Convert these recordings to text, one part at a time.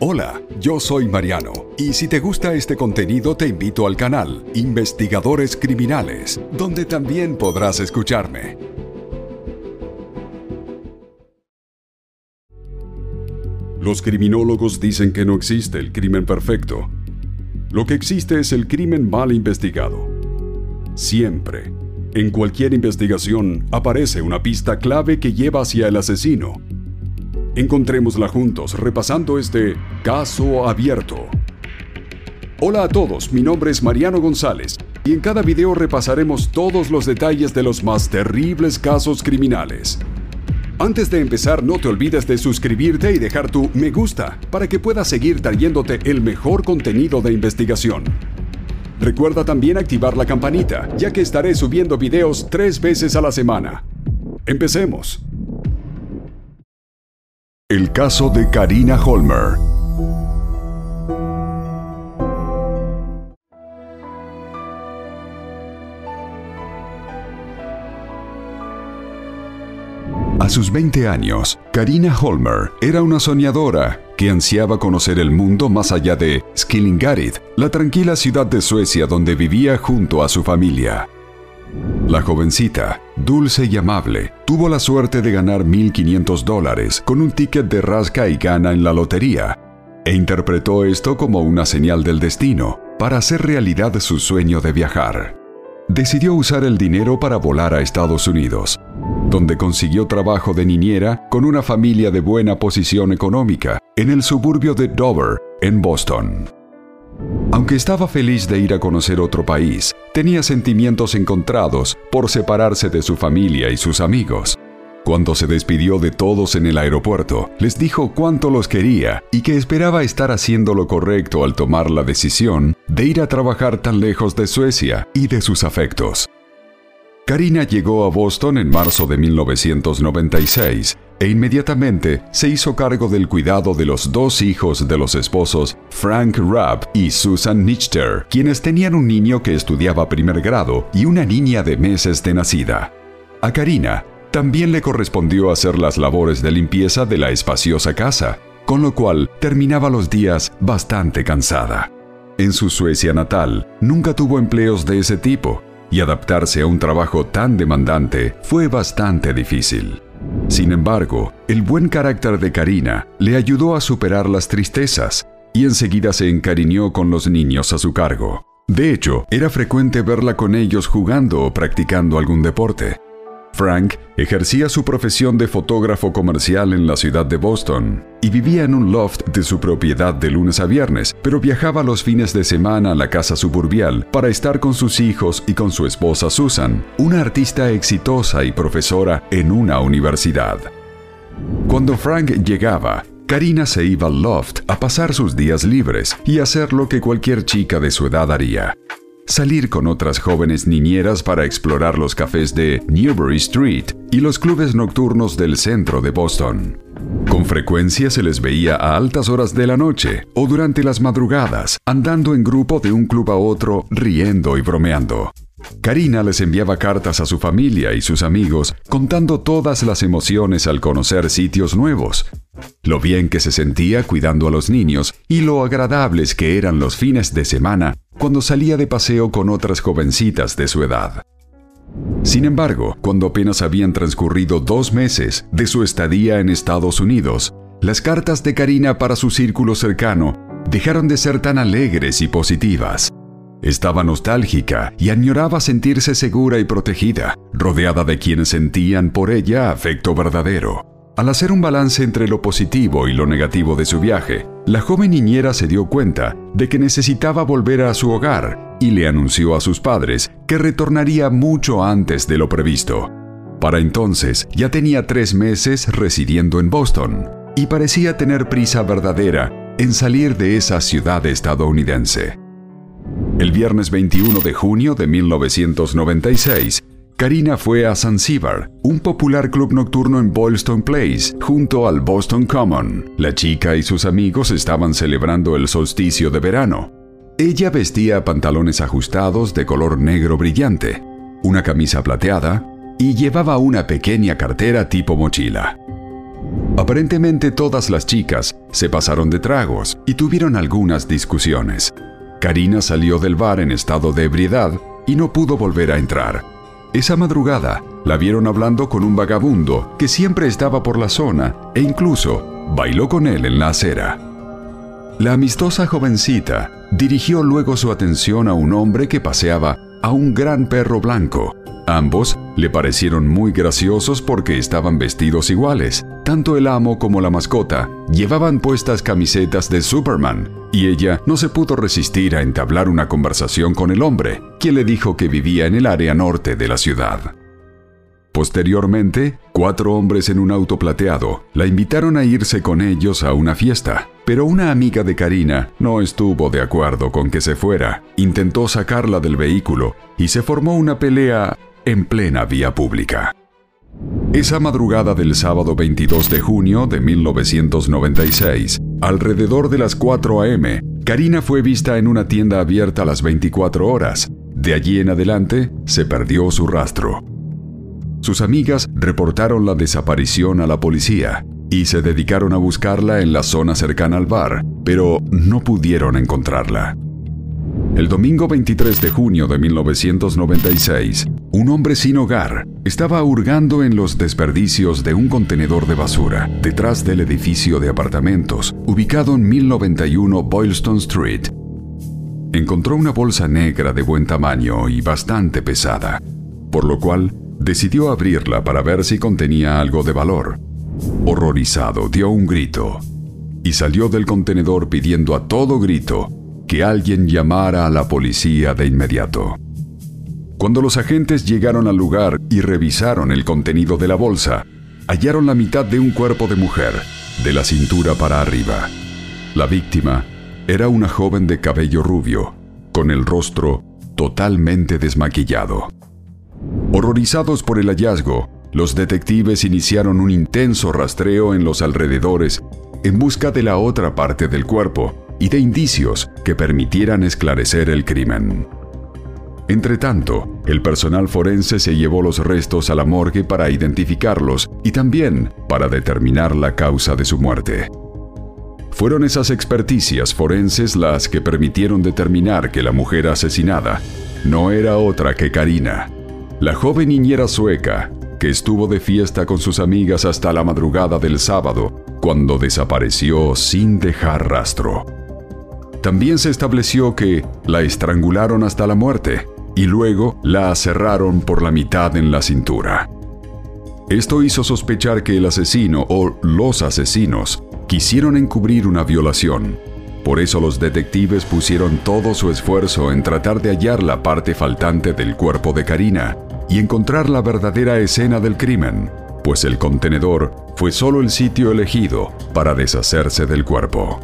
Hola, yo soy Mariano y si te gusta este contenido te invito al canal Investigadores Criminales, donde también podrás escucharme. Los criminólogos dicen que no existe el crimen perfecto. Lo que existe es el crimen mal investigado. Siempre, en cualquier investigación, aparece una pista clave que lleva hacia el asesino Encontrémosla juntos repasando este caso abierto. Hola a todos, mi nombre es Mariano González y en cada video repasaremos todos los detalles de los más terribles casos criminales. Antes de empezar, no te olvides de suscribirte y dejar tu me gusta para que puedas seguir trayéndote el mejor contenido de investigación. Recuerda también activar la campanita, ya que estaré subiendo videos tres veces a la semana. Empecemos. El caso de Karina Holmer. A sus 20 años, Karina Holmer era una soñadora que ansiaba conocer el mundo más allá de Skillingarid, la tranquila ciudad de Suecia donde vivía junto a su familia. La jovencita, dulce y amable, tuvo la suerte de ganar 1.500 dólares con un ticket de rasca y gana en la lotería, e interpretó esto como una señal del destino para hacer realidad su sueño de viajar. Decidió usar el dinero para volar a Estados Unidos, donde consiguió trabajo de niñera con una familia de buena posición económica en el suburbio de Dover, en Boston. Aunque estaba feliz de ir a conocer otro país, tenía sentimientos encontrados por separarse de su familia y sus amigos. Cuando se despidió de todos en el aeropuerto, les dijo cuánto los quería y que esperaba estar haciendo lo correcto al tomar la decisión de ir a trabajar tan lejos de Suecia y de sus afectos. Karina llegó a Boston en marzo de 1996 e inmediatamente se hizo cargo del cuidado de los dos hijos de los esposos Frank Rapp y Susan Nichter, quienes tenían un niño que estudiaba primer grado y una niña de meses de nacida. A Karina también le correspondió hacer las labores de limpieza de la espaciosa casa, con lo cual terminaba los días bastante cansada. En su Suecia natal, nunca tuvo empleos de ese tipo y adaptarse a un trabajo tan demandante fue bastante difícil. Sin embargo, el buen carácter de Karina le ayudó a superar las tristezas y enseguida se encariñó con los niños a su cargo. De hecho, era frecuente verla con ellos jugando o practicando algún deporte, Frank ejercía su profesión de fotógrafo comercial en la ciudad de Boston y vivía en un loft de su propiedad de lunes a viernes, pero viajaba los fines de semana a la casa suburbial para estar con sus hijos y con su esposa Susan, una artista exitosa y profesora en una universidad. Cuando Frank llegaba, Karina se iba al loft a pasar sus días libres y hacer lo que cualquier chica de su edad haría, salir con otras jóvenes niñeras para explorar los cafés de Newbury Street y los clubes nocturnos del centro de Boston. Con frecuencia se les veía a altas horas de la noche o durante las madrugadas, andando en grupo de un club a otro, riendo y bromeando. Karina les enviaba cartas a su familia y sus amigos contando todas las emociones al conocer sitios nuevos, lo bien que se sentía cuidando a los niños y lo agradables que eran los fines de semana cuando salía de paseo con otras jovencitas de su edad. Sin embargo, cuando apenas habían transcurrido dos meses de su estadía en Estados Unidos, las cartas de Karina para su círculo cercano dejaron de ser tan alegres y positivas. Estaba nostálgica y añoraba sentirse segura y protegida, rodeada de quienes sentían por ella afecto verdadero. Al hacer un balance entre lo positivo y lo negativo de su viaje, la joven niñera se dio cuenta de que necesitaba volver a su hogar y le anunció a sus padres que retornaría mucho antes de lo previsto. Para entonces ya tenía tres meses residiendo en Boston y parecía tener prisa verdadera en salir de esa ciudad estadounidense. El viernes 21 de junio de 1996, Karina fue a Zanzíbar, un popular club nocturno en Boylston Place, junto al Boston Common. La chica y sus amigos estaban celebrando el solsticio de verano. Ella vestía pantalones ajustados de color negro brillante, una camisa plateada y llevaba una pequeña cartera tipo mochila. Aparentemente todas las chicas se pasaron de tragos y tuvieron algunas discusiones. Karina salió del bar en estado de ebriedad y no pudo volver a entrar. Esa madrugada la vieron hablando con un vagabundo que siempre estaba por la zona e incluso bailó con él en la acera. La amistosa jovencita dirigió luego su atención a un hombre que paseaba a un gran perro blanco. Ambos le parecieron muy graciosos porque estaban vestidos iguales. Tanto el amo como la mascota llevaban puestas camisetas de Superman y ella no se pudo resistir a entablar una conversación con el hombre, quien le dijo que vivía en el área norte de la ciudad. Posteriormente, cuatro hombres en un auto plateado la invitaron a irse con ellos a una fiesta, pero una amiga de Karina no estuvo de acuerdo con que se fuera, intentó sacarla del vehículo y se formó una pelea en plena vía pública. Esa madrugada del sábado 22 de junio de 1996, alrededor de las 4 a.m., Karina fue vista en una tienda abierta a las 24 horas. De allí en adelante, se perdió su rastro. Sus amigas reportaron la desaparición a la policía y se dedicaron a buscarla en la zona cercana al bar, pero no pudieron encontrarla. El domingo 23 de junio de 1996, un hombre sin hogar estaba hurgando en los desperdicios de un contenedor de basura detrás del edificio de apartamentos ubicado en 1091 Boylston Street. Encontró una bolsa negra de buen tamaño y bastante pesada, por lo cual decidió abrirla para ver si contenía algo de valor. Horrorizado, dio un grito y salió del contenedor pidiendo a todo grito que alguien llamara a la policía de inmediato. Cuando los agentes llegaron al lugar y revisaron el contenido de la bolsa, hallaron la mitad de un cuerpo de mujer, de la cintura para arriba. La víctima era una joven de cabello rubio, con el rostro totalmente desmaquillado. Horrorizados por el hallazgo, los detectives iniciaron un intenso rastreo en los alrededores en busca de la otra parte del cuerpo y de indicios que permitieran esclarecer el crimen. Entretanto, el personal forense se llevó los restos a la morgue para identificarlos y también para determinar la causa de su muerte. Fueron esas experticias forenses las que permitieron determinar que la mujer asesinada no era otra que Karina, la joven niñera sueca que estuvo de fiesta con sus amigas hasta la madrugada del sábado, cuando desapareció sin dejar rastro. También se estableció que la estrangularon hasta la muerte y luego la aserraron por la mitad en la cintura. Esto hizo sospechar que el asesino o los asesinos quisieron encubrir una violación. Por eso los detectives pusieron todo su esfuerzo en tratar de hallar la parte faltante del cuerpo de Karina y encontrar la verdadera escena del crimen, pues el contenedor fue solo el sitio elegido para deshacerse del cuerpo.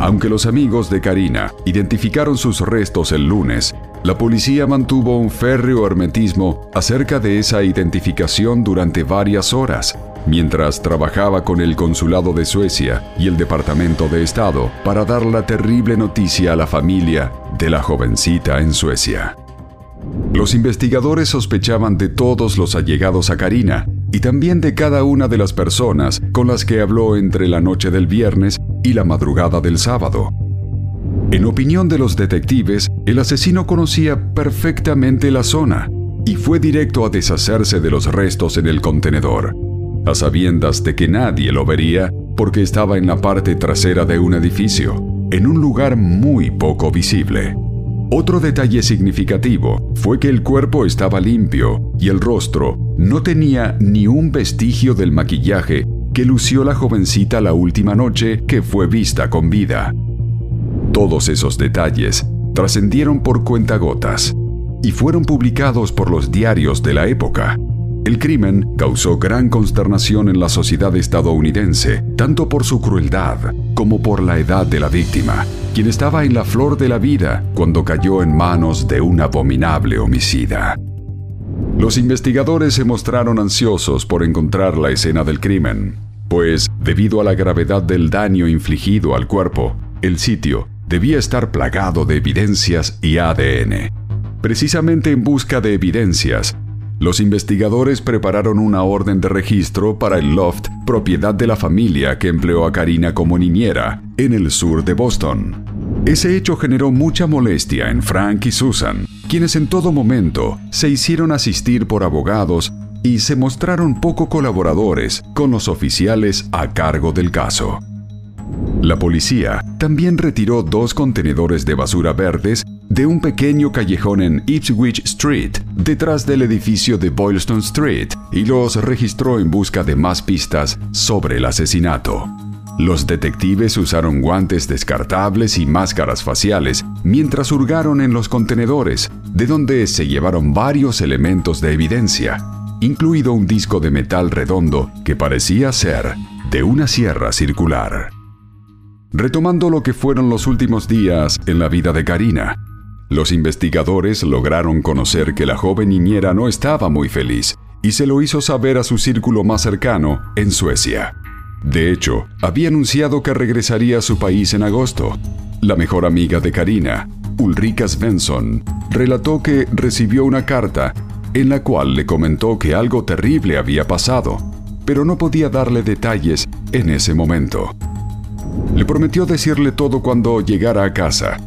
Aunque los amigos de Karina identificaron sus restos el lunes, la policía mantuvo un férreo hermetismo acerca de esa identificación durante varias horas, mientras trabajaba con el Consulado de Suecia y el Departamento de Estado para dar la terrible noticia a la familia de la jovencita en Suecia. Los investigadores sospechaban de todos los allegados a Karina y también de cada una de las personas con las que habló entre la noche del viernes y la madrugada del sábado. En opinión de los detectives, el asesino conocía perfectamente la zona y fue directo a deshacerse de los restos en el contenedor. A sabiendas de que nadie lo vería, porque estaba en la parte trasera de un edificio, en un lugar muy poco visible. Otro detalle significativo fue que el cuerpo estaba limpio y el rostro no tenía ni un vestigio del maquillaje que lució la jovencita la última noche que fue vista con vida. Todos esos detalles trascendieron por cuentagotas y fueron publicados por los diarios de la época. El crimen causó gran consternación en la sociedad estadounidense, tanto por su crueldad como por la edad de la víctima, quien estaba en la flor de la vida cuando cayó en manos de un abominable homicida. Los investigadores se mostraron ansiosos por encontrar la escena del crimen, pues, debido a la gravedad del daño infligido al cuerpo, el sitio debía estar plagado de evidencias y ADN. Precisamente en busca de evidencias, los investigadores prepararon una orden de registro para el loft, propiedad de la familia que empleó a Karina como niñera, en el sur de Boston. Ese hecho generó mucha molestia en Frank y Susan, quienes en todo momento se hicieron asistir por abogados y se mostraron poco colaboradores con los oficiales a cargo del caso. La policía también retiró dos contenedores de basura verdes de un pequeño callejón en Ipswich Street, detrás del edificio de Boylston Street, y los registró en busca de más pistas sobre el asesinato. Los detectives usaron guantes descartables y máscaras faciales mientras hurgaron en los contenedores, de donde se llevaron varios elementos de evidencia, incluido un disco de metal redondo que parecía ser de una sierra circular. Retomando lo que fueron los últimos días en la vida de Karina, los investigadores lograron conocer que la joven niñera no estaba muy feliz y se lo hizo saber a su círculo más cercano en Suecia. De hecho, había anunciado que regresaría a su país en agosto. La mejor amiga de Karina, Ulrika Svensson, relató que recibió una carta en la cual le comentó que algo terrible había pasado, pero no podía darle detalles en ese momento. Le prometió decirle todo cuando llegara a casa,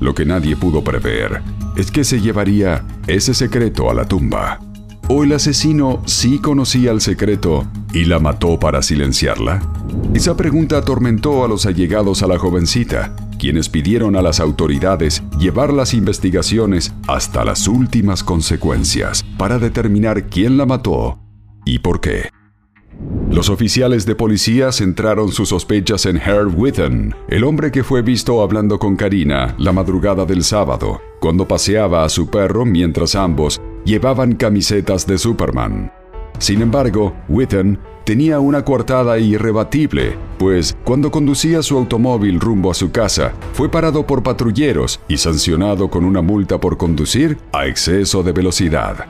lo que nadie pudo prever es que se llevaría ese secreto a la tumba. ¿O el asesino sí conocía el secreto y la mató para silenciarla? Esa pregunta atormentó a los allegados a la jovencita, quienes pidieron a las autoridades llevar las investigaciones hasta las últimas consecuencias para determinar quién la mató y por qué. Los oficiales de policía centraron sus sospechas en Herb Witten, el hombre que fue visto hablando con Karina la madrugada del sábado, cuando paseaba a su perro mientras ambos llevaban camisetas de Superman. Sin embargo, Witten tenía una coartada irrebatible, pues cuando conducía su automóvil rumbo a su casa, fue parado por patrulleros y sancionado con una multa por conducir a exceso de velocidad.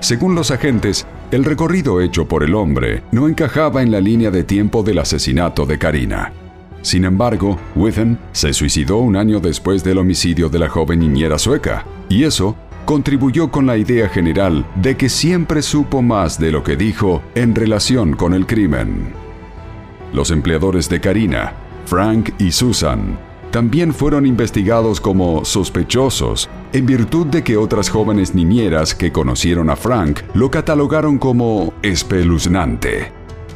Según los agentes, el recorrido hecho por el hombre no encajaba en la línea de tiempo del asesinato de Karina. Sin embargo, Withen se suicidó un año después del homicidio de la joven niñera sueca, y eso contribuyó con la idea general de que siempre supo más de lo que dijo en relación con el crimen. Los empleadores de Karina, Frank y Susan, también fueron investigados como sospechosos en virtud de que otras jóvenes niñeras que conocieron a Frank lo catalogaron como espeluznante.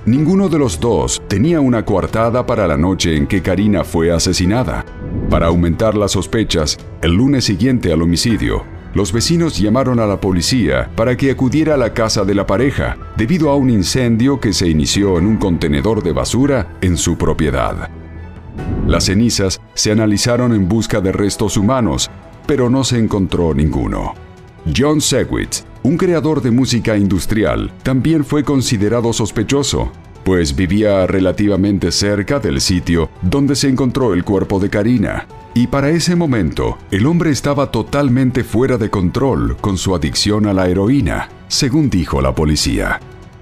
Ninguno de los dos tenía una coartada para la noche en que Karina fue asesinada. Para aumentar las sospechas, el lunes siguiente al homicidio, los vecinos llamaron a la policía para que acudiera a la casa de la pareja debido a un incendio que se inició en un contenedor de basura en su propiedad. Las cenizas se analizaron en busca de restos humanos, pero no se encontró ninguno. John Segwitz, un creador de música industrial, también fue considerado sospechoso, pues vivía relativamente cerca del sitio donde se encontró el cuerpo de Karina. Y para ese momento, el hombre estaba totalmente fuera de control con su adicción a la heroína, según dijo la policía.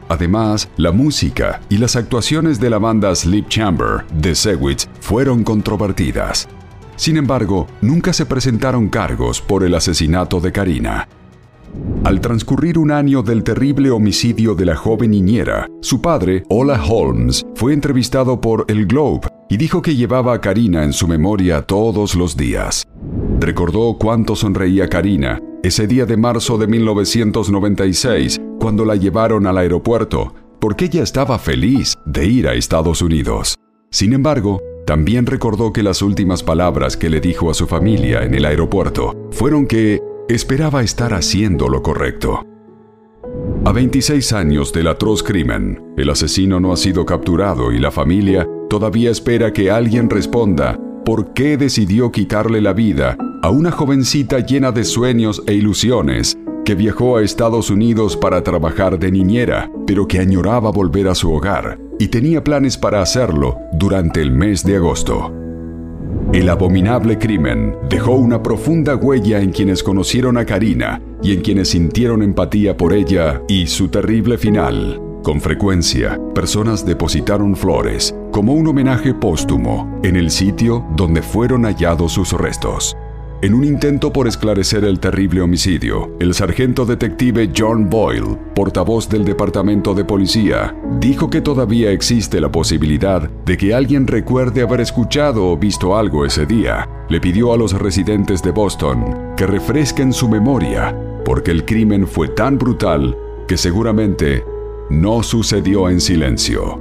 Además, la música y las actuaciones de la banda Sleep Chamber de Segwitz fueron controvertidas. Sin embargo, nunca se presentaron cargos por el asesinato de Karina. Al transcurrir un año del terrible homicidio de la joven niñera, su padre, Ola Holmes, fue entrevistado por El Globe y dijo que llevaba a Karina en su memoria todos los días. Recordó cuánto sonreía Karina ese día de marzo de 1996, cuando la llevaron al aeropuerto, porque ella estaba feliz de ir a Estados Unidos. Sin embargo, también recordó que las últimas palabras que le dijo a su familia en el aeropuerto fueron que esperaba estar haciendo lo correcto. A 26 años del atroz crimen, el asesino no ha sido capturado y la familia todavía espera que alguien responda por qué decidió quitarle la vida a una jovencita llena de sueños e ilusiones que viajó a Estados Unidos para trabajar de niñera, pero que añoraba volver a su hogar y tenía planes para hacerlo durante el mes de agosto. El abominable crimen dejó una profunda huella en quienes conocieron a Karina y en quienes sintieron empatía por ella y su terrible final. Con frecuencia, personas depositaron flores como un homenaje póstumo en el sitio donde fueron hallados sus restos. En un intento por esclarecer el terrible homicidio, el sargento detective John Boyle, portavoz del Departamento de Policía, dijo que todavía existe la posibilidad de que alguien recuerde haber escuchado o visto algo ese día. Le pidió a los residentes de Boston que refresquen su memoria, porque el crimen fue tan brutal que seguramente no sucedió en silencio.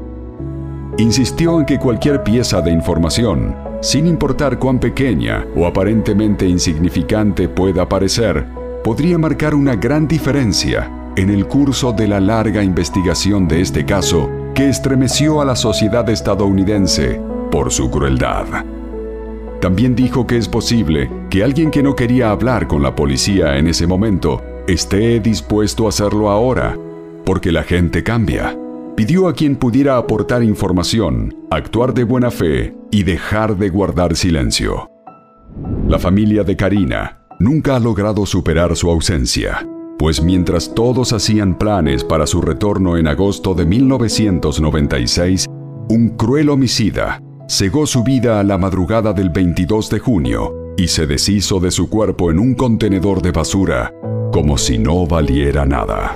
Insistió en que cualquier pieza de información sin importar cuán pequeña o aparentemente insignificante pueda parecer, podría marcar una gran diferencia en el curso de la larga investigación de este caso que estremeció a la sociedad estadounidense por su crueldad. También dijo que es posible que alguien que no quería hablar con la policía en ese momento esté dispuesto a hacerlo ahora, porque la gente cambia pidió a quien pudiera aportar información, actuar de buena fe y dejar de guardar silencio. La familia de Karina nunca ha logrado superar su ausencia, pues mientras todos hacían planes para su retorno en agosto de 1996, un cruel homicida cegó su vida a la madrugada del 22 de junio y se deshizo de su cuerpo en un contenedor de basura como si no valiera nada.